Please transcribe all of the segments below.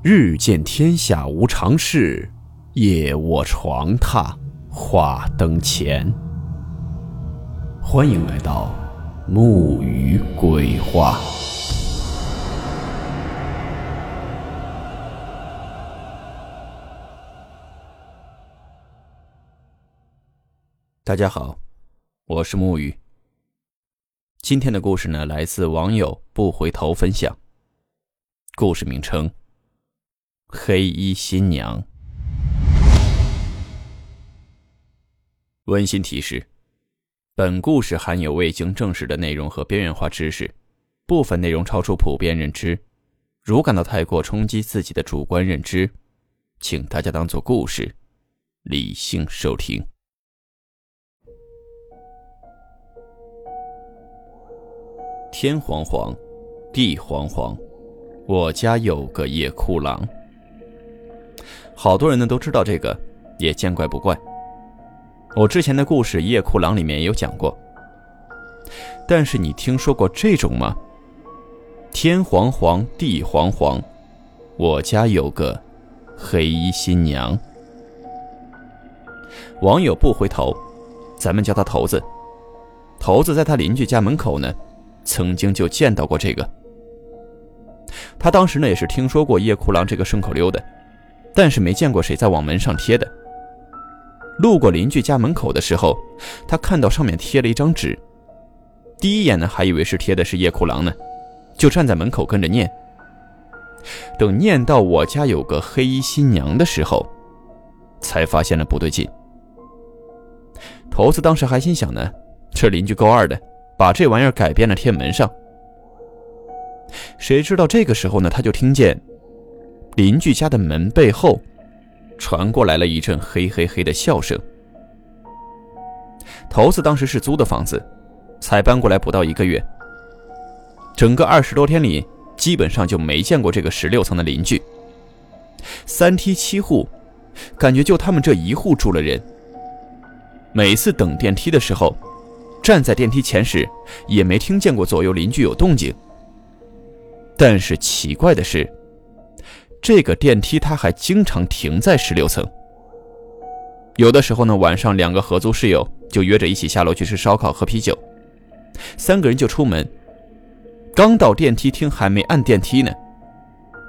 日见天下无常事，夜卧床榻话灯前。欢迎来到木鱼鬼话。大家好，我是木鱼。今天的故事呢，来自网友不回头分享。故事名称。黑衣新娘。温馨提示：本故事含有未经证实的内容和边缘化知识，部分内容超出普遍认知。如感到太过冲击自己的主观认知，请大家当做故事，理性收听。天黄黄，地黄黄，我家有个夜哭郎。好多人呢都知道这个，也见怪不怪。我之前的故事《夜哭郎》里面也有讲过。但是你听说过这种吗？天黄黄，地黄黄，我家有个黑衣新娘。网友不回头，咱们叫他头子。头子在他邻居家门口呢，曾经就见到过这个。他当时呢也是听说过夜哭郎这个顺口溜的。但是没见过谁在往门上贴的。路过邻居家门口的时候，他看到上面贴了一张纸，第一眼呢还以为是贴的是夜哭郎呢，就站在门口跟着念。等念到我家有个黑衣新娘的时候，才发现了不对劲。头子当时还心想呢，这邻居够二的，把这玩意儿改编了贴门上。谁知道这个时候呢，他就听见。邻居家的门背后，传过来了一阵嘿嘿嘿的笑声。头子当时是租的房子，才搬过来不到一个月。整个二十多天里，基本上就没见过这个十六层的邻居。三梯七户，感觉就他们这一户住了人。每次等电梯的时候，站在电梯前时，也没听见过左右邻居有动静。但是奇怪的是。这个电梯它还经常停在十六层。有的时候呢，晚上两个合租室友就约着一起下楼去吃烧烤、喝啤酒，三个人就出门。刚到电梯厅，还没按电梯呢，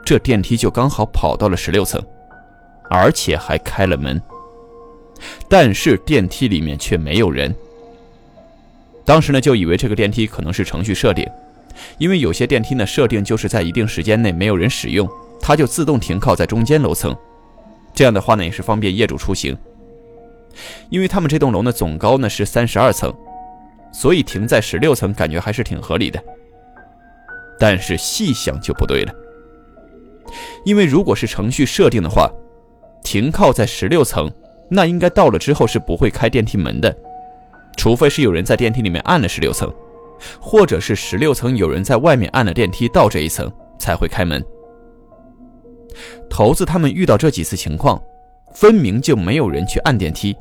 这电梯就刚好跑到了十六层，而且还开了门。但是电梯里面却没有人。当时呢，就以为这个电梯可能是程序设定，因为有些电梯呢设定就是在一定时间内没有人使用。它就自动停靠在中间楼层，这样的话呢也是方便业主出行。因为他们这栋楼呢总高呢是三十二层，所以停在十六层感觉还是挺合理的。但是细想就不对了，因为如果是程序设定的话，停靠在十六层，那应该到了之后是不会开电梯门的，除非是有人在电梯里面按了十六层，或者是十六层有人在外面按了电梯到这一层才会开门。猴子他们遇到这几次情况，分明就没有人去按电梯。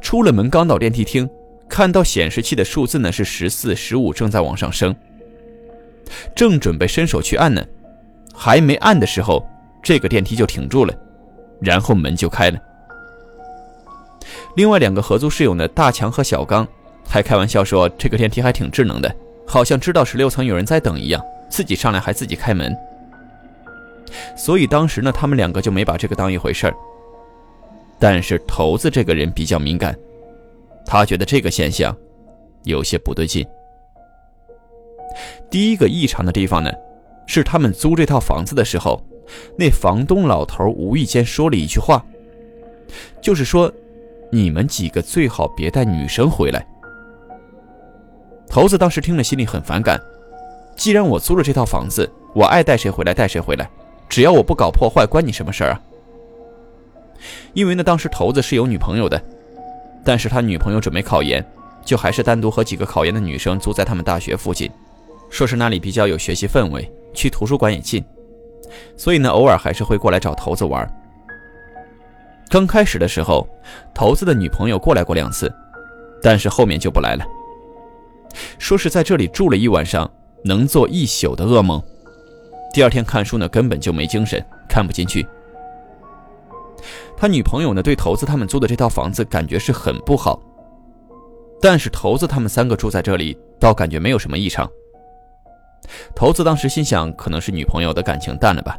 出了门，刚到电梯厅，看到显示器的数字呢是十四、十五，正在往上升。正准备伸手去按呢，还没按的时候，这个电梯就停住了，然后门就开了。另外两个合租室友呢，大强和小刚，还开玩笑说这个电梯还挺智能的，好像知道十六层有人在等一样，自己上来还自己开门。所以当时呢，他们两个就没把这个当一回事儿。但是头子这个人比较敏感，他觉得这个现象有些不对劲。第一个异常的地方呢，是他们租这套房子的时候，那房东老头无意间说了一句话，就是说：“你们几个最好别带女生回来。”头子当时听了心里很反感，既然我租了这套房子，我爱带谁回来带谁回来。只要我不搞破坏，关你什么事儿啊？因为呢，当时头子是有女朋友的，但是他女朋友准备考研，就还是单独和几个考研的女生租在他们大学附近，说是那里比较有学习氛围，去图书馆也近，所以呢，偶尔还是会过来找头子玩。刚开始的时候，头子的女朋友过来过两次，但是后面就不来了，说是在这里住了一晚上，能做一宿的噩梦。第二天看书呢，根本就没精神，看不进去。他女朋友呢，对头子他们租的这套房子感觉是很不好，但是头子他们三个住在这里，倒感觉没有什么异常。头子当时心想，可能是女朋友的感情淡了吧，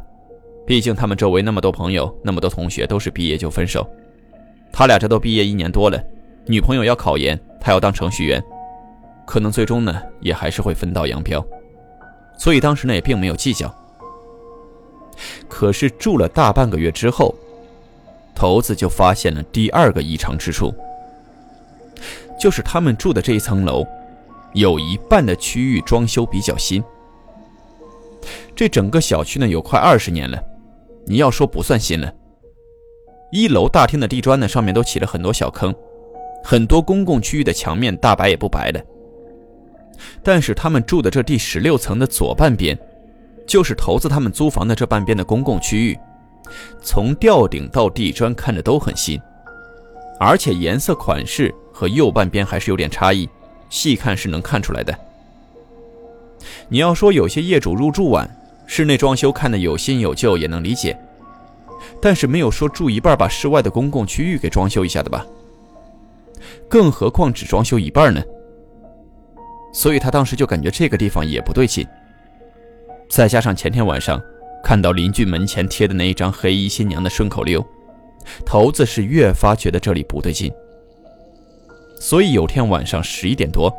毕竟他们周围那么多朋友，那么多同学都是毕业就分手，他俩这都毕业一年多了，女朋友要考研，他要当程序员，可能最终呢也还是会分道扬镳，所以当时呢也并没有计较。可是住了大半个月之后，头子就发现了第二个异常之处，就是他们住的这一层楼，有一半的区域装修比较新。这整个小区呢有快二十年了，你要说不算新了。一楼大厅的地砖呢上面都起了很多小坑，很多公共区域的墙面大白也不白的。但是他们住的这第十六层的左半边，就是头子他们租房的这半边的公共区域，从吊顶到地砖看着都很新，而且颜色款式和右半边还是有点差异，细看是能看出来的。你要说有些业主入住晚，室内装修看得有新有旧也能理解，但是没有说住一半把室外的公共区域给装修一下的吧？更何况只装修一半呢？所以他当时就感觉这个地方也不对劲。再加上前天晚上看到邻居门前贴的那一张黑衣新娘的顺口溜，头子是越发觉得这里不对劲。所以有天晚上十一点多。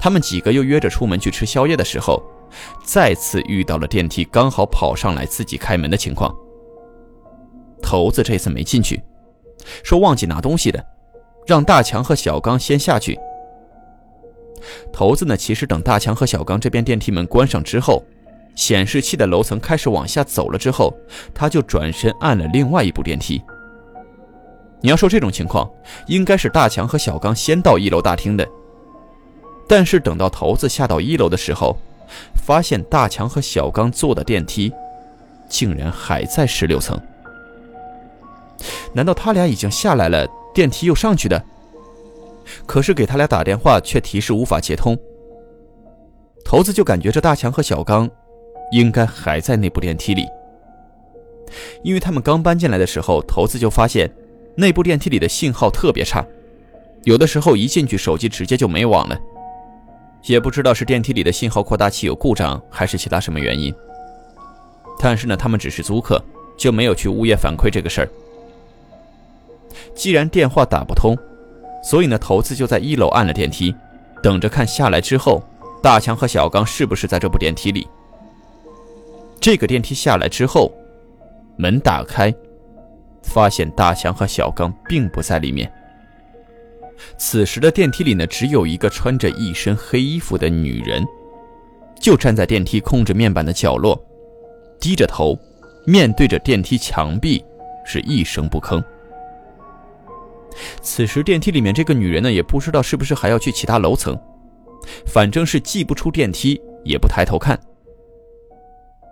他们几个又约着出门去吃宵夜的时候，再次遇到了电梯刚好跑上来自己开门的情况。头子这次没进去，说忘记拿东西了，让大强和小刚先下去。头子呢，其实等大强和小刚这边电梯门关上之后，显示器的楼层开始往下走了之后，他就转身按了另外一部电梯。你要说这种情况，应该是大强和小刚先到一楼大厅的。但是等到头子下到一楼的时候，发现大强和小刚坐的电梯，竟然还在十六层。难道他俩已经下来了，电梯又上去的？可是给他俩打电话却提示无法接通。头子就感觉这大强和小刚，应该还在那部电梯里，因为他们刚搬进来的时候，头子就发现那部电梯里的信号特别差，有的时候一进去手机直接就没网了。也不知道是电梯里的信号扩大器有故障，还是其他什么原因。但是呢，他们只是租客，就没有去物业反馈这个事儿。既然电话打不通，所以呢，头子就在一楼按了电梯，等着看下来之后，大强和小刚是不是在这部电梯里。这个电梯下来之后，门打开，发现大强和小刚并不在里面。此时的电梯里呢，只有一个穿着一身黑衣服的女人，就站在电梯控制面板的角落，低着头，面对着电梯墙壁，是一声不吭。此时电梯里面这个女人呢，也不知道是不是还要去其他楼层，反正是既不出电梯，也不抬头看。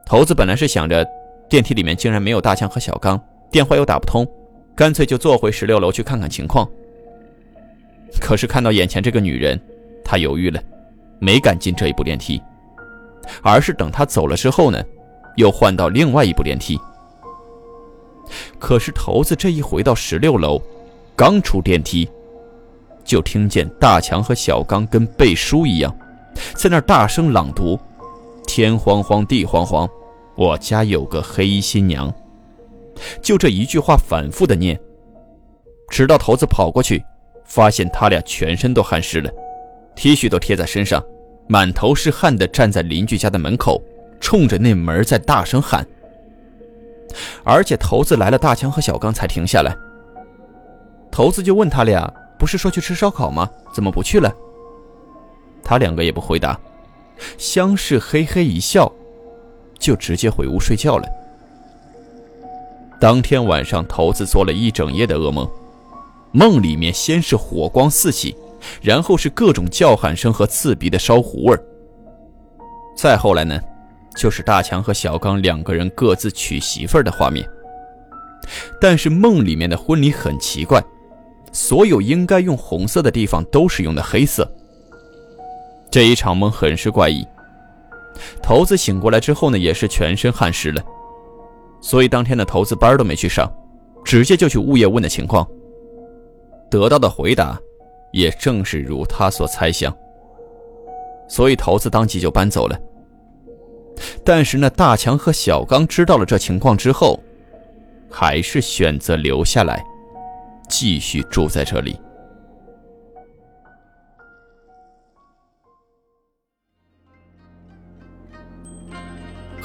头子本来是想着，电梯里面竟然没有大强和小刚，电话又打不通，干脆就坐回十六楼去看看情况。可是看到眼前这个女人，他犹豫了，没敢进这一部电梯，而是等她走了之后呢，又换到另外一部电梯。可是头子这一回到十六楼，刚出电梯，就听见大强和小刚跟背书一样，在那大声朗读：“天荒荒，地荒荒，我家有个黑衣新娘。”就这一句话反复的念，直到头子跑过去。发现他俩全身都汗湿了，T 恤都贴在身上，满头是汗的站在邻居家的门口，冲着那门在大声喊。而且头子来了，大强和小刚才停下来。头子就问他俩：“不是说去吃烧烤吗？怎么不去了？”他两个也不回答，相视嘿嘿一笑，就直接回屋睡觉了。当天晚上，头子做了一整夜的噩梦。梦里面先是火光四起，然后是各种叫喊声和刺鼻的烧糊味。再后来呢，就是大强和小刚两个人各自娶媳妇儿的画面。但是梦里面的婚礼很奇怪，所有应该用红色的地方都是用的黑色。这一场梦很是怪异。头子醒过来之后呢，也是全身汗湿了，所以当天的头子班都没去上，直接就去物业问的情况。得到的回答，也正是如他所猜想。所以投资当即就搬走了。但是呢大强和小刚知道了这情况之后，还是选择留下来，继续住在这里。